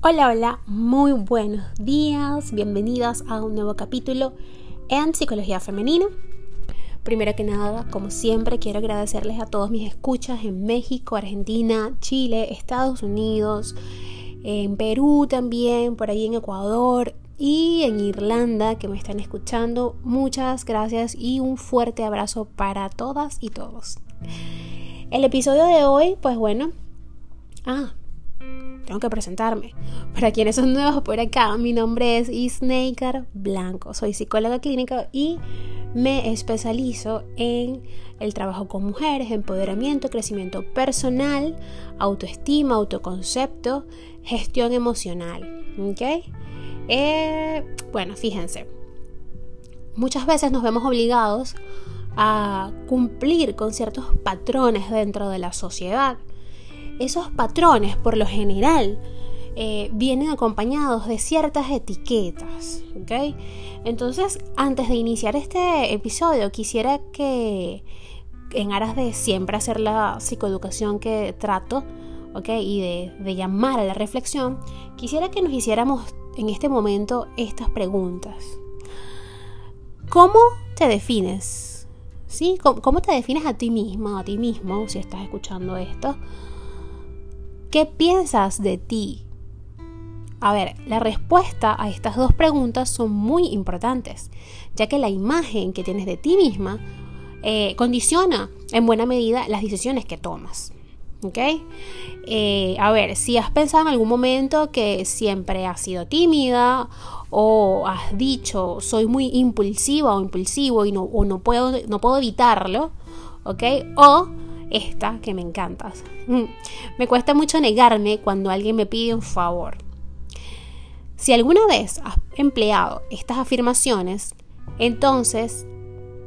Hola, hola, muy buenos días, bienvenidas a un nuevo capítulo en Psicología Femenina. Primero que nada, como siempre, quiero agradecerles a todos mis escuchas en México, Argentina, Chile, Estados Unidos, en Perú también, por ahí en Ecuador y en Irlanda que me están escuchando. Muchas gracias y un fuerte abrazo para todas y todos. El episodio de hoy, pues bueno, ah, tengo que presentarme. Para quienes son nuevos por acá, mi nombre es Isneikar Blanco. Soy psicóloga clínica y me especializo en el trabajo con mujeres, empoderamiento, crecimiento personal, autoestima, autoconcepto, gestión emocional. ¿Ok? Eh, bueno, fíjense. Muchas veces nos vemos obligados a cumplir con ciertos patrones dentro de la sociedad esos patrones por lo general eh, vienen acompañados de ciertas etiquetas. Entonces, antes de iniciar este episodio, quisiera que, en aras de siempre hacer la psicoeducación que trato, ¿ok? Y de, llamar a la reflexión, quisiera que nos hiciéramos en este momento estas preguntas. ¿Cómo te defines? ¿Sí? ¿Cómo, ¿Cómo, te defines a ti misma, a ti mismo, si estás escuchando esto? ¿Qué piensas de ti? A ver, la respuesta a estas dos preguntas son muy importantes, ya que la imagen que tienes de ti misma eh, condiciona en buena medida las decisiones que tomas. ¿Ok? Eh, a ver, si has pensado en algún momento que siempre has sido tímida o has dicho soy muy impulsiva o impulsivo y no, no, puedo, no puedo evitarlo, ¿ok? O esta que me encantas. Mm. Me cuesta mucho negarme cuando alguien me pide un favor. Si alguna vez has empleado estas afirmaciones, entonces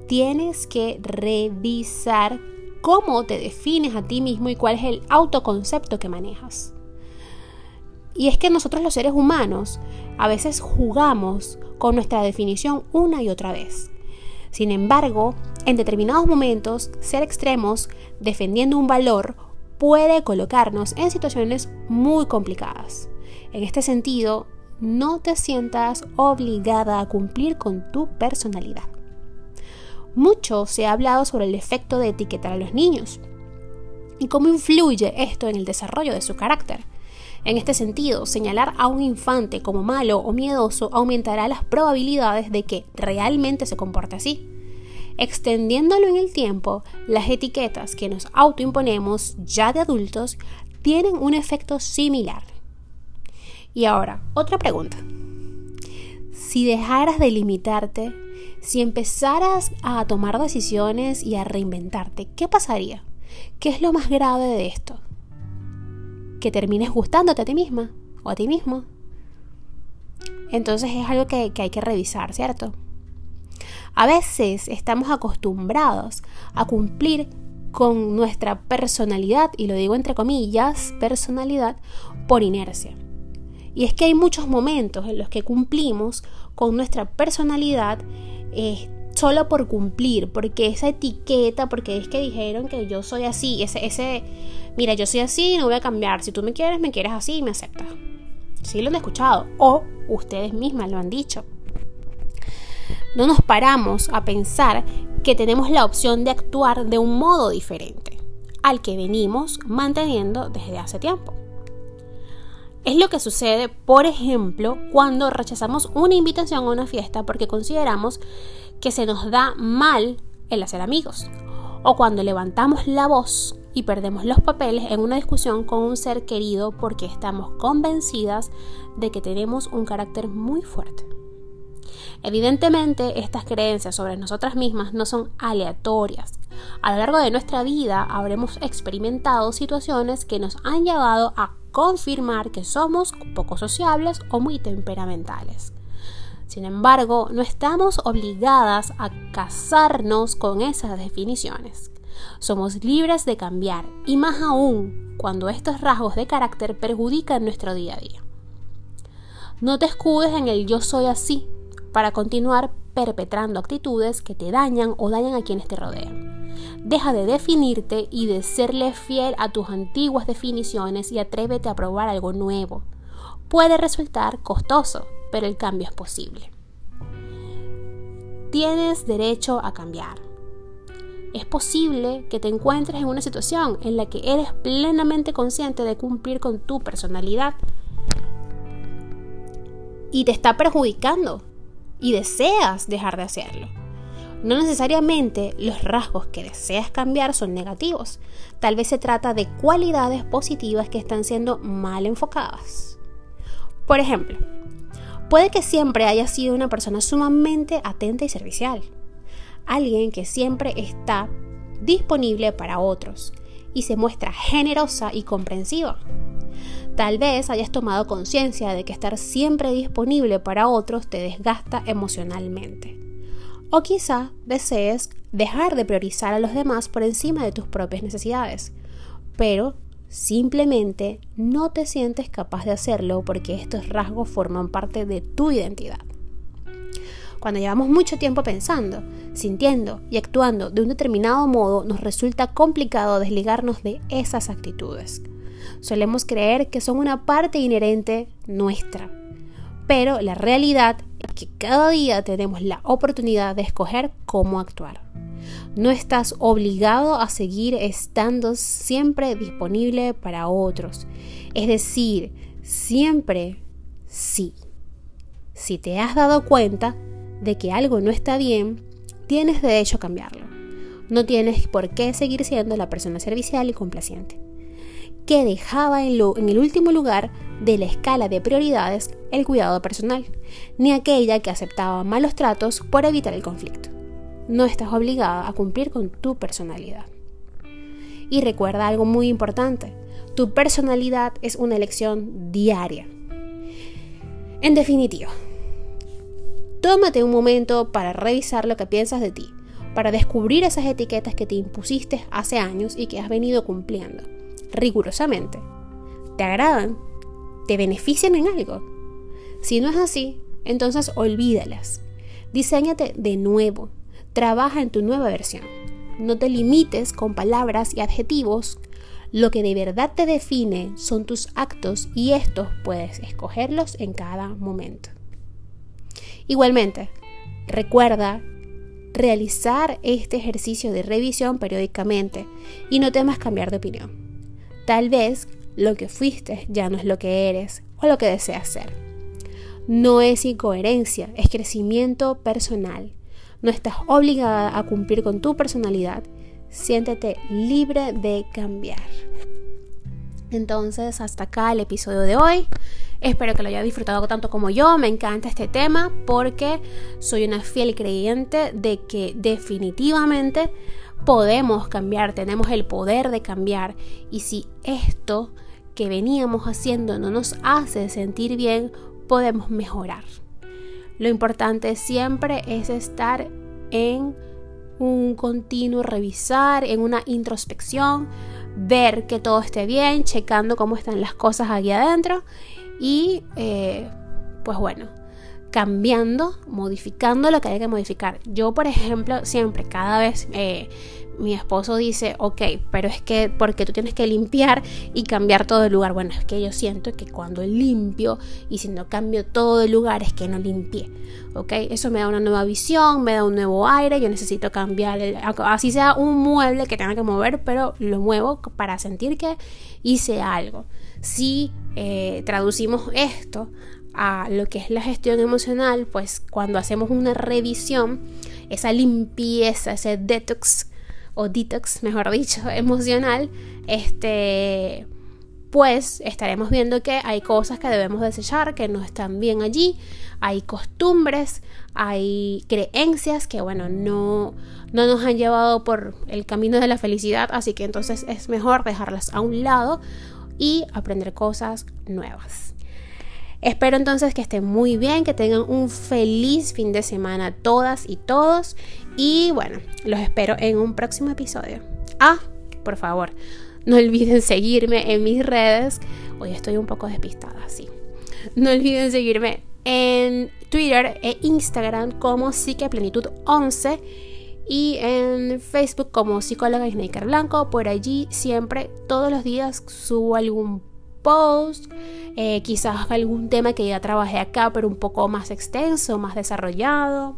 tienes que revisar cómo te defines a ti mismo y cuál es el autoconcepto que manejas. Y es que nosotros los seres humanos a veces jugamos con nuestra definición una y otra vez. Sin embargo, en determinados momentos, ser extremos defendiendo un valor puede colocarnos en situaciones muy complicadas. En este sentido, no te sientas obligada a cumplir con tu personalidad. Mucho se ha hablado sobre el efecto de etiquetar a los niños y cómo influye esto en el desarrollo de su carácter. En este sentido, señalar a un infante como malo o miedoso aumentará las probabilidades de que realmente se comporte así. Extendiéndolo en el tiempo, las etiquetas que nos autoimponemos ya de adultos tienen un efecto similar. Y ahora, otra pregunta. Si dejaras de limitarte, si empezaras a tomar decisiones y a reinventarte, ¿qué pasaría? ¿Qué es lo más grave de esto? Que termines gustándote a ti misma o a ti mismo. Entonces es algo que, hay que revisar, ¿cierto? A veces estamos acostumbrados a cumplir con nuestra personalidad, y lo digo entre comillas, personalidad, por inercia. Y es que hay muchos momentos en los que cumplimos con nuestra personalidad eh, solo por cumplir, porque esa etiqueta, porque es que dijeron que yo soy así, ese, mira, yo soy así, no voy a cambiar, si tú me quieres, me quieres así y me aceptas. Sí lo han escuchado, o ustedes mismas lo han dicho. No nos paramos a pensar que tenemos la opción de actuar de un modo diferente al que venimos manteniendo desde hace tiempo. Es lo que sucede, por ejemplo, cuando rechazamos una invitación a una fiesta porque consideramos que se nos da mal el hacer amigos, o cuando levantamos la voz y perdemos los papeles en una discusión con un ser querido porque estamos convencidas de que tenemos un carácter muy fuerte. Evidentemente, estas creencias sobre nosotras mismas no son aleatorias. A lo largo de nuestra vida habremos experimentado situaciones que nos han llevado a confirmar que somos poco sociables o muy temperamentales. Sin embargo, no estamos obligadas a casarnos con esas definiciones. Somos libres de cambiar y más aún cuando estos rasgos de carácter perjudican nuestro día a día. No te escudes en el yo soy así para continuar perpetrando actitudes que te dañan o dañan a quienes te rodean. Deja de definirte y de serle fiel a tus antiguas definiciones y atrévete a probar algo nuevo. puede resultar costoso, pero el cambio es posible. Tienes derecho a cambiar. Es posible que te encuentres en una situación en la que eres plenamente consciente de cumplir con tu personalidad y te está perjudicando y deseas dejar de hacerlo. No necesariamente los rasgos que deseas cambiar son negativos. Tal vez se trata de cualidades positivas que están siendo mal enfocadas. Por ejemplo, puede que siempre haya sido una persona sumamente atenta y servicial. Alguien que siempre está disponible para otros y se muestra generosa y comprensiva. Tal vez hayas tomado conciencia de que estar siempre disponible para otros te desgasta emocionalmente. O quizá desees dejar de priorizar a los demás por encima de tus propias necesidades, pero simplemente no te sientes capaz de hacerlo porque estos rasgos forman parte de tu identidad. Cuando llevamos mucho tiempo pensando, sintiendo y actuando de un determinado modo, nos resulta complicado desligarnos de esas actitudes. Solemos creer que son una parte inherente nuestra, pero la realidad es que cada día tenemos la oportunidad de escoger cómo actuar. No estás obligado a seguir estando siempre disponible para otros. Es decir, siempre sí. Si te has dado cuenta de que algo no está bien, tienes derecho a cambiarlo. No tienes por qué seguir siendo la persona servicial y complaciente que dejaba en, en, el último lugar de la escala de prioridades el cuidado personal, ni aquella que aceptaba malos tratos por evitar el conflicto no estás obligada a cumplir con tu personalidad. Y recuerda algo muy importante, tu personalidad es una elección diaria. En definitiva, tómate un momento para revisar lo que piensas de ti, para descubrir esas etiquetas que te impusiste hace años y que has venido cumpliendo rigurosamente. ¿Te agradan? ¿Te benefician en algo? Si no es así, entonces olvídalas. Diseñate de nuevo, Trabaja en tu nueva versión. No te limites con palabras y adjetivos. Lo que de verdad te define son tus actos y estos puedes escogerlos en cada momento. Igualmente, recuerda realizar este ejercicio de revisión periódicamente y no temas cambiar de opinión. Tal vez lo que fuiste ya no es lo que eres o lo que deseas ser. No es incoherencia, es crecimiento personal no estás obligada a cumplir con tu personalidad. Siéntete libre de cambiar. Entonces, hasta acá el episodio de hoy. Espero que lo haya disfrutado tanto como yo. Me encanta este tema porque soy una fiel creyente de que definitivamente podemos cambiar, tenemos el poder de cambiar. Y si esto que veníamos haciendo no nos hace sentir bien, podemos mejorar. Lo importante siempre es estar en un continuo revisar, en una introspección, ver que todo esté bien, checando cómo están las cosas aquí adentro y eh, pues bueno, cambiando, modificando lo que hay que modificar. Yo, por ejemplo, siempre, cada vez eh, mi esposo dice, ok, pero es que porque tú tienes que limpiar y cambiar todo el lugar. Bueno, es que yo siento que cuando limpio y si no cambio todo el lugar es que no limpié. Ok, eso me da una nueva visión, me da un nuevo aire. Yo necesito cambiar, así sea un mueble que tenga que mover, pero lo muevo para sentir que hice algo. Si eh, traducimos esto a lo que es la gestión emocional, pues cuando hacemos una revisión, esa limpieza, ese detox o detox, mejor dicho, emocional, este, pues estaremos viendo que hay cosas que debemos desechar, que no están bien allí, hay costumbres, hay creencias que, bueno, no, no nos han llevado por el camino de la felicidad, así que entonces es mejor dejarlas a un lado y aprender cosas nuevas. Espero entonces que estén muy bien, que tengan un feliz fin de semana todas y todos. Y bueno, los espero en un próximo episodio. Ah, por favor, no olviden seguirme en mis redes. Hoy estoy un poco despistada, sí. No olviden seguirme en Twitter e Instagram como Psiqueplenitud11 y en Facebook como psicóloga Snaker Blanco. Por allí siempre, todos los días subo algún posts, eh, quizás algún tema que ya trabajé acá, pero un poco más extenso, más desarrollado.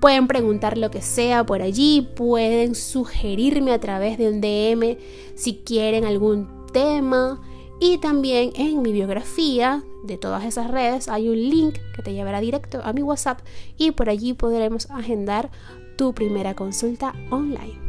Pueden preguntar lo que sea por allí, pueden sugerirme a través de un DM si quieren algún tema. Y también en mi biografía de todas esas redes hay un link que te llevará directo a mi WhatsApp y por allí podremos agendar tu primera consulta online.